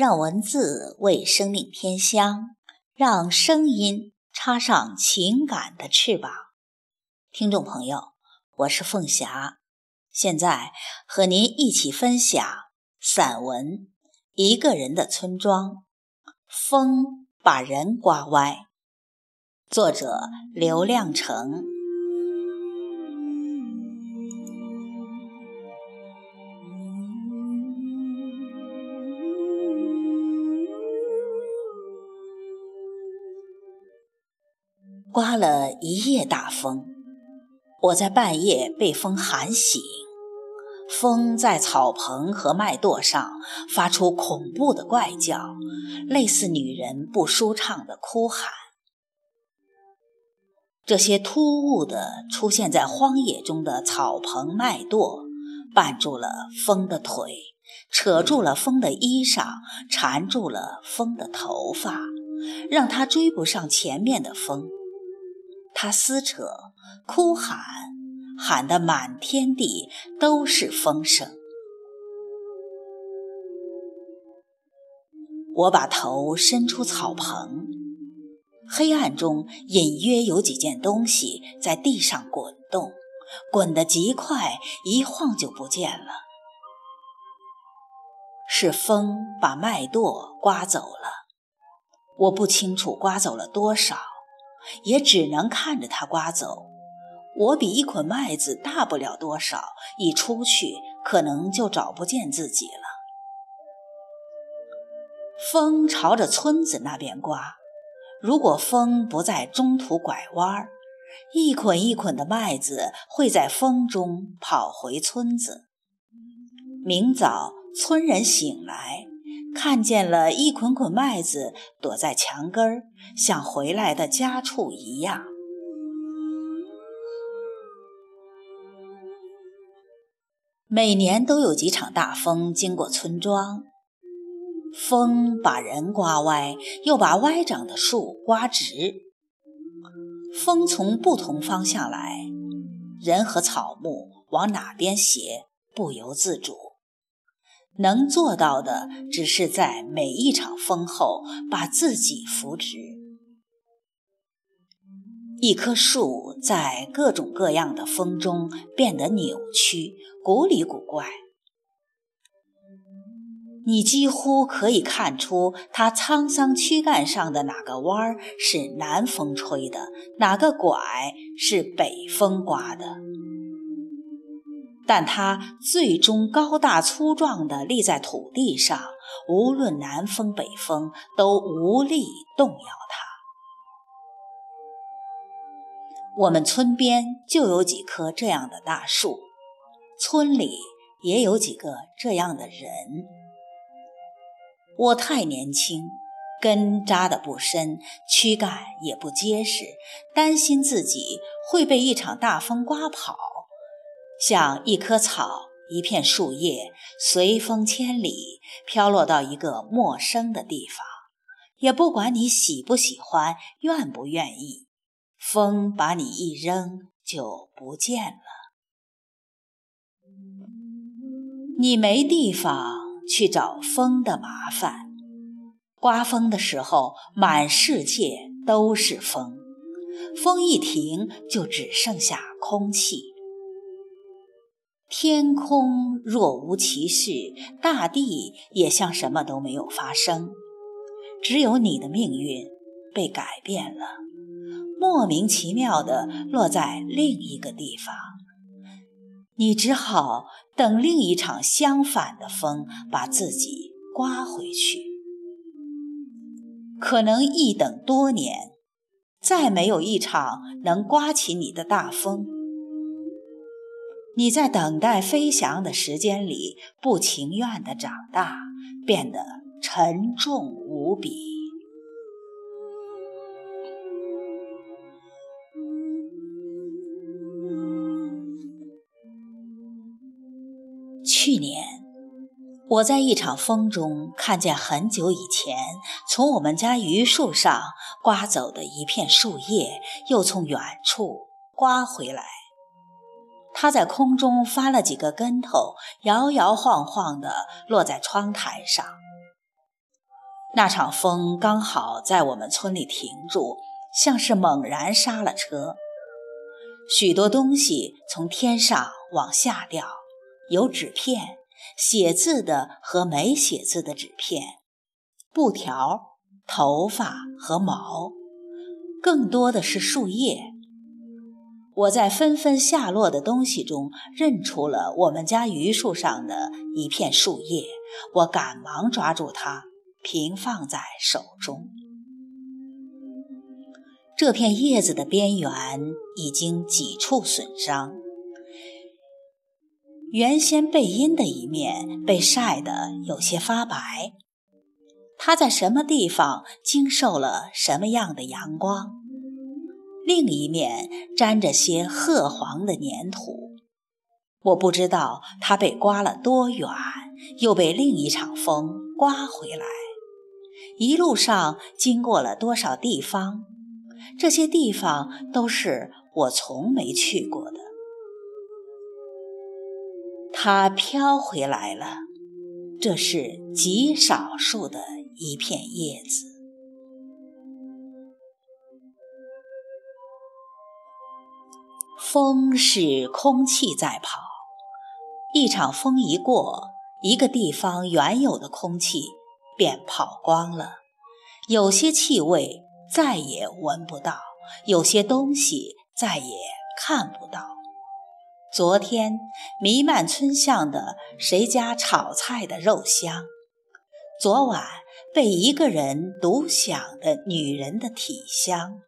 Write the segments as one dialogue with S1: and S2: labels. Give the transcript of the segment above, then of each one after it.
S1: 让文字为生命添香，让声音插上情感的翅膀。听众朋友，我是凤霞，现在和您一起分享散文《一个人的村庄》，风把人刮歪。作者刘亮程。刮了一夜大风，我在半夜被风喊醒。风在草棚和麦垛上发出恐怖的怪叫，类似女人不舒畅的哭喊。这些突兀的出现在荒野中的草棚、麦垛，绊住了风的腿，扯住了风的衣裳，缠住了风的头发，让他追不上前面的风。他撕扯、哭喊，喊得满天地都是风声。我把头伸出草棚，黑暗中隐约有几件东西在地上滚动，滚得极快，一晃就不见了。是风把麦垛刮走了，我不清楚刮走了多少。也只能看着它刮走。我比一捆麦子大不了多少，一出去可能就找不见自己了。风朝着村子那边刮，如果风不在中途拐弯，一捆一捆的麦子会在风中跑回村子。明早，村人醒来。看见了一捆捆麦子躲在墙根儿，像回来的家畜一样。每年都有几场大风经过村庄，风把人刮歪，又把歪长的树刮直。风从不同方向来，人和草木往哪边斜，不由自主。能做到的，只是在每一场风后把自己扶直。一棵树在各种各样的风中变得扭曲、古里古怪，你几乎可以看出它沧桑躯干上的哪个弯儿是南风吹的，哪个拐是北风刮的。但它最终高大粗壮地立在土地上，无论南风北风都无力动摇它。我们村边就有几棵这样的大树，村里也有几个这样的人。我太年轻，根扎得不深，躯干也不结实，担心自己会被一场大风刮跑。像一棵草，一片树叶，随风千里飘落到一个陌生的地方，也不管你喜不喜欢，愿不愿意，风把你一扔就不见了。你没地方去找风的麻烦，刮风的时候，满世界都是风，风一停，就只剩下空气。天空若无其事，大地也像什么都没有发生。只有你的命运被改变了，莫名其妙地落在另一个地方。你只好等另一场相反的风把自己刮回去。可能一等多年，再没有一场能刮起你的大风。你在等待飞翔的时间里，不情愿地长大，变得沉重无比。去年，我在一场风中看见很久以前从我们家榆树上刮走的一片树叶，又从远处刮回来。它在空中翻了几个跟头，摇摇晃晃地落在窗台上。那场风刚好在我们村里停住，像是猛然刹了车。许多东西从天上往下掉，有纸片，写字的和没写字的纸片，布条、头发和毛，更多的是树叶。我在纷纷下落的东西中认出了我们家榆树上的一片树叶，我赶忙抓住它，平放在手中。这片叶子的边缘已经几处损伤，原先背阴的一面被晒得有些发白。它在什么地方经受了什么样的阳光？另一面沾着些褐黄的粘土，我不知道它被刮了多远，又被另一场风刮回来。一路上经过了多少地方，这些地方都是我从没去过的。它飘回来了，这是极少数的一片叶子。风是空气在跑，一场风一过，一个地方原有的空气便跑光了，有些气味再也闻不到，有些东西再也看不到。昨天弥漫村巷的谁家炒菜的肉香，昨晚被一个人独享的女人的体香。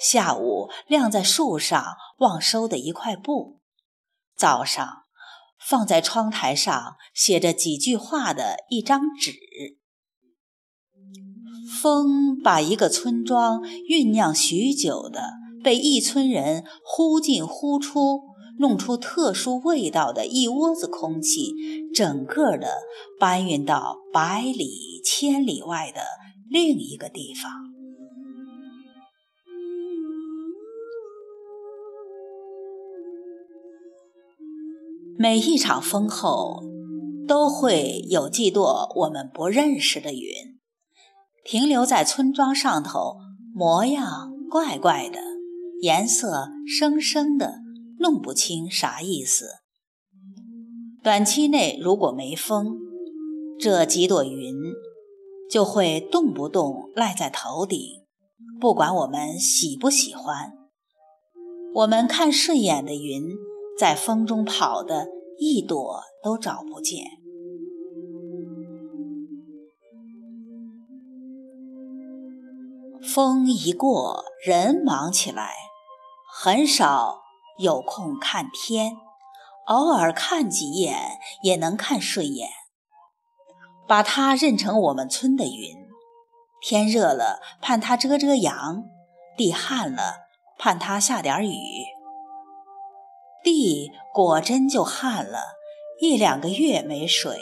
S1: 下午晾在树上忘收的一块布，早上放在窗台上写着几句话的一张纸。风把一个村庄酝酿许久的被一村人呼进呼出、弄出特殊味道的一窝子空气，整个的搬运到百里千里外的另一个地方。每一场风后，都会有几朵我们不认识的云，停留在村庄上头，模样怪怪的，颜色生生的，弄不清啥意思。短期内如果没风，这几朵云就会动不动赖在头顶，不管我们喜不喜欢。我们看顺眼的云。在风中跑的一朵都找不见。风一过，人忙起来，很少有空看天，偶尔看几眼也能看顺眼，把它认成我们村的云。天热了，盼它遮遮阳；地旱了，盼它下点雨。地果真就旱了，一两个月没水，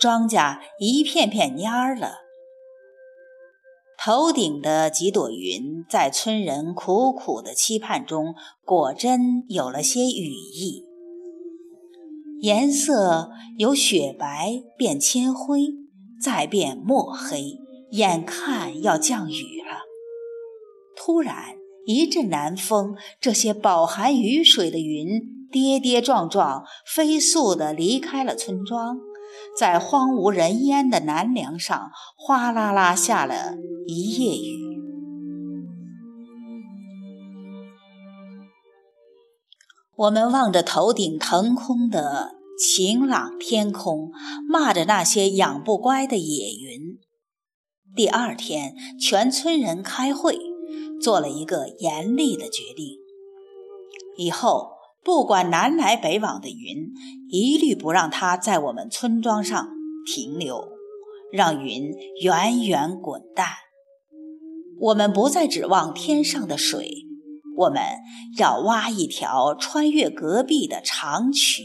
S1: 庄稼一片片蔫儿了。头顶的几朵云，在村人苦苦的期盼中，果真有了些羽翼，颜色由雪白变铅灰，再变墨黑，眼看要降雨了。突然。一阵南风，这些饱含雨水的云跌跌撞撞、飞速地离开了村庄，在荒无人烟的南梁上哗啦啦下了一夜雨。我们望着头顶腾空的晴朗天空，骂着那些养不乖的野云。第二天，全村人开会。做了一个严厉的决定：以后不管南来北往的云，一律不让它在我们村庄上停留，让云远远滚蛋。我们不再指望天上的水，我们要挖一条穿越隔壁的长渠。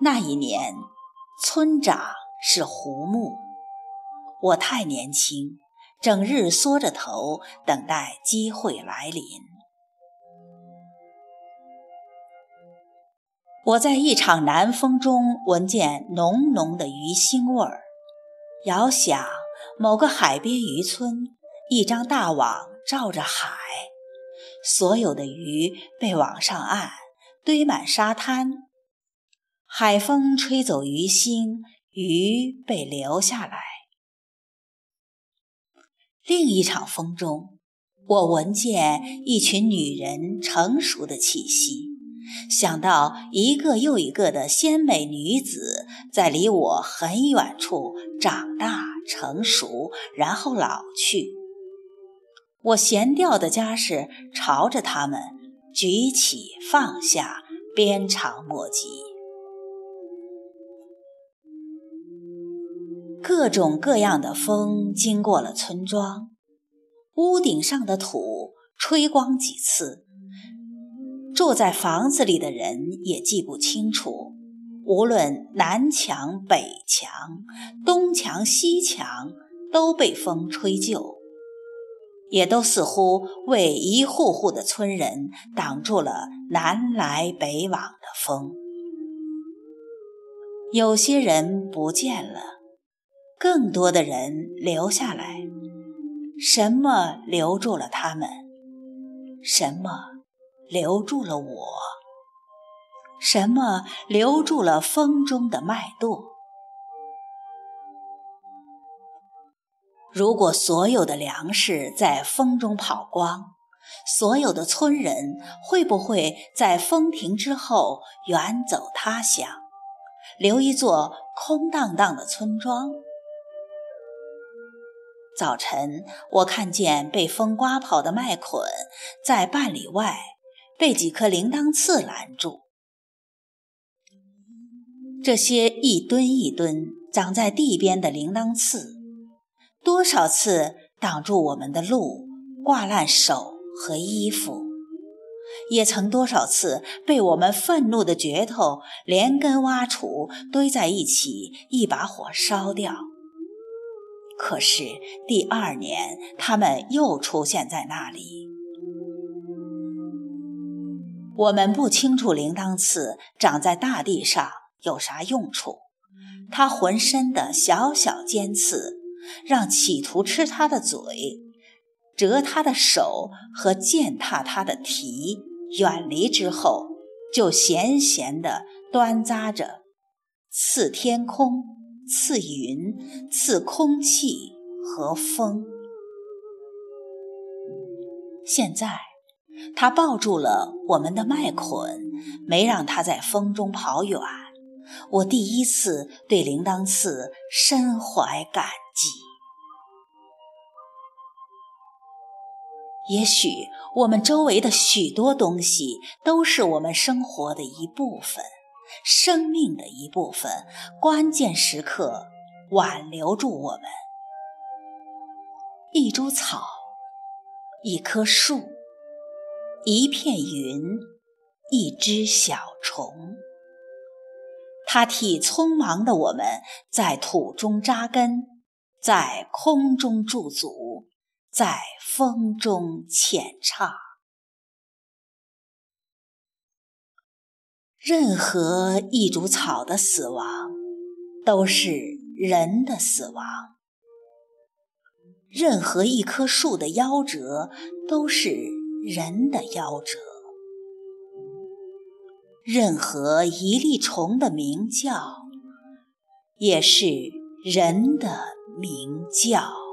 S1: 那一年，村长是胡木，我太年轻。整日缩着头等待机会来临。我在一场南风中闻见浓浓的鱼腥味儿，遥想某个海边渔村，一张大网罩着海，所有的鱼被网上岸，堆满沙滩。海风吹走鱼腥，鱼被留下来。另一场风中，我闻见一群女人成熟的气息。想到一个又一个的鲜美女子在离我很远处长大成熟，然后老去，我闲掉的家事朝着他们举起放下，鞭长莫及。各种各样的风经过了村庄，屋顶上的土吹光几次。住在房子里的人也记不清楚，无论南墙北墙、东墙西墙，都被风吹旧，也都似乎为一户户的村人挡住了南来北往的风。有些人不见了，更多的人留下来。什么留住了他们？什么？留住了我，什么留住了风中的脉动？如果所有的粮食在风中跑光，所有的村人会不会在风停之后远走他乡，留一座空荡荡的村庄？早晨，我看见被风刮跑的麦捆在半里外。被几颗铃铛刺拦住，这些一墩一墩长在地边的铃铛刺，多少次挡住我们的路，挂烂手和衣服，也曾多少次被我们愤怒的镢头连根挖除，堆在一起，一把火烧掉。可是第二年，他们又出现在那里。我们不清楚铃铛刺长在大地上有啥用处，它浑身的小小尖刺，让企图吃它的嘴、折它的手和践踏它的蹄远离之后，就闲闲地端扎着，刺天空、刺云、刺空气和风。现在。他抱住了我们的麦捆，没让它在风中跑远。我第一次对铃铛刺深怀感激。也许我们周围的许多东西都是我们生活的一部分，生命的一部分，关键时刻挽留住我们。一株草，一棵树。一片云，一只小虫，它替匆忙的我们在土中扎根，在空中驻足，在风中浅唱。任何一株草的死亡，都是人的死亡；任何一棵树的夭折，都是。人的夭折，任何一粒虫的鸣叫，也是人的鸣叫。